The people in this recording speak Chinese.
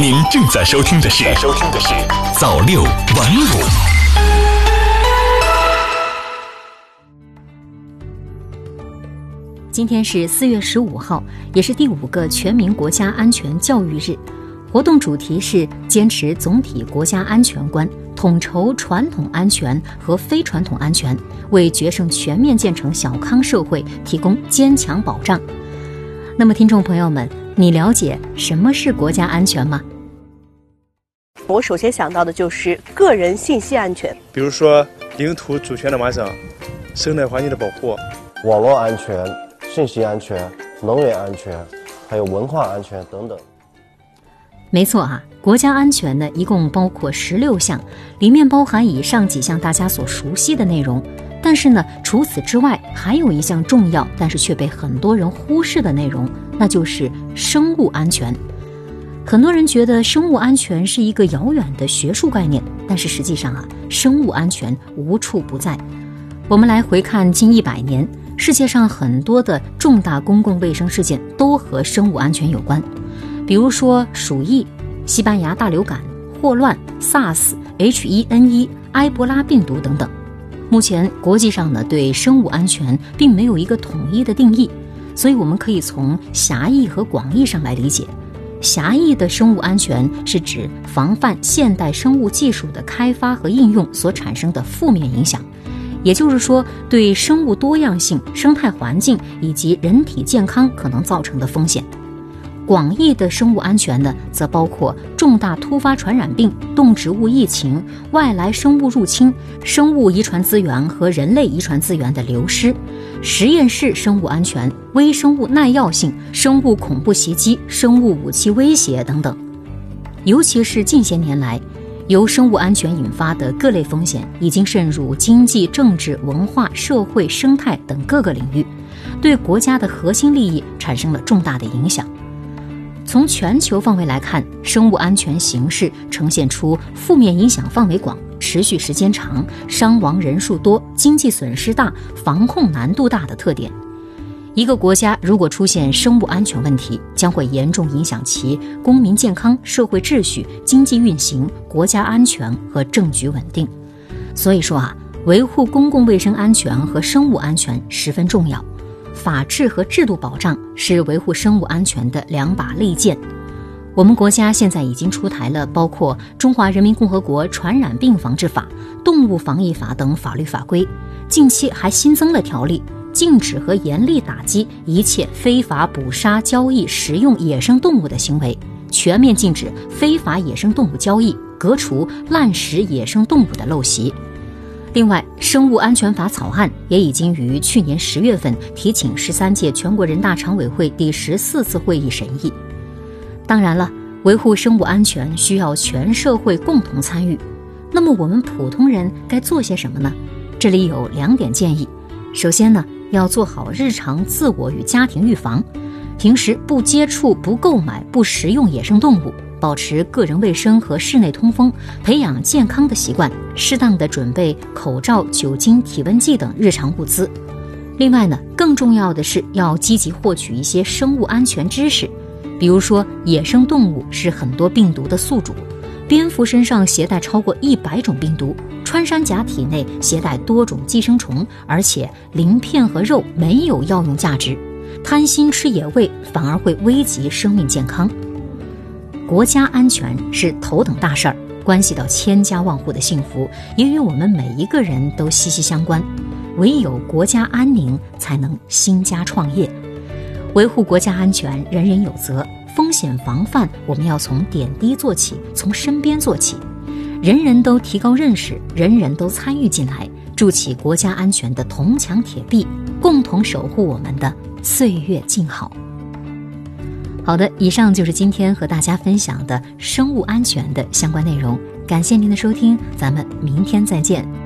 您正在收听的是《收听的是早六晚五》。今天是四月十五号，也是第五个全民国家安全教育日。活动主题是坚持总体国家安全观，统筹传统安全和非传统安全，为决胜全面建成小康社会提供坚强保障。那么，听众朋友们，你了解什么是国家安全吗？我首先想到的就是个人信息安全，比如说领土主权的完整、生态环境的保护、网络安全。信息安全、能源安全，还有文化安全等等。没错啊，国家安全呢，一共包括十六项，里面包含以上几项大家所熟悉的内容。但是呢，除此之外，还有一项重要但是却被很多人忽视的内容，那就是生物安全。很多人觉得生物安全是一个遥远的学术概念，但是实际上啊，生物安全无处不在。我们来回看近一百年。世界上很多的重大公共卫生事件都和生物安全有关，比如说鼠疫、西班牙大流感、霍乱、SARS、H1N1、埃博拉病毒等等。目前国际上呢对生物安全并没有一个统一的定义，所以我们可以从狭义和广义上来理解。狭义的生物安全是指防范现代生物技术的开发和应用所产生的负面影响。也就是说，对生物多样性、生态环境以及人体健康可能造成的风险。广义的生物安全呢，则包括重大突发传染病、动植物疫情、外来生物入侵、生物遗传资源和人类遗传资源的流失、实验室生物安全、微生物耐药性、生物恐怖袭击、生物武器威胁等等。尤其是近些年来。由生物安全引发的各类风险已经渗入经济、政治、文化、社会、生态等各个领域，对国家的核心利益产生了重大的影响。从全球范围来看，生物安全形势呈现出负面影响范围广、持续时间长、伤亡人数多、经济损失大、防控难度大的特点。一个国家如果出现生物安全问题，将会严重影响其公民健康、社会秩序、经济运行、国家安全和政局稳定。所以说啊，维护公共卫生安全和生物安全十分重要。法治和制度保障是维护生物安全的两把利剑。我们国家现在已经出台了包括《中华人民共和国传染病防治法》《动物防疫法》等法律法规，近期还新增了条例。禁止和严厉打击一切非法捕杀、交易、食用野生动物的行为，全面禁止非法野生动物交易，革除滥食野生动物的陋习。另外，《生物安全法》草案也已经于去年十月份提请十三届全国人大常委会第十四次会议审议。当然了，维护生物安全需要全社会共同参与。那么，我们普通人该做些什么呢？这里有两点建议。首先呢。要做好日常自我与家庭预防，平时不接触、不购买、不食用野生动物，保持个人卫生和室内通风，培养健康的习惯，适当的准备口罩、酒精、体温计等日常物资。另外呢，更重要的是要积极获取一些生物安全知识，比如说野生动物是很多病毒的宿主，蝙蝠身上携带超过一百种病毒。穿山甲体内携带多种寄生虫，而且鳞片和肉没有药用价值，贪心吃野味反而会危及生命健康。国家安全是头等大事儿，关系到千家万户的幸福，也与我们每一个人都息息相关。唯有国家安宁，才能兴家创业。维护国家安全，人人有责。风险防范，我们要从点滴做起，从身边做起。人人都提高认识，人人都参与进来，筑起国家安全的铜墙铁壁，共同守护我们的岁月静好。好的，以上就是今天和大家分享的生物安全的相关内容，感谢您的收听，咱们明天再见。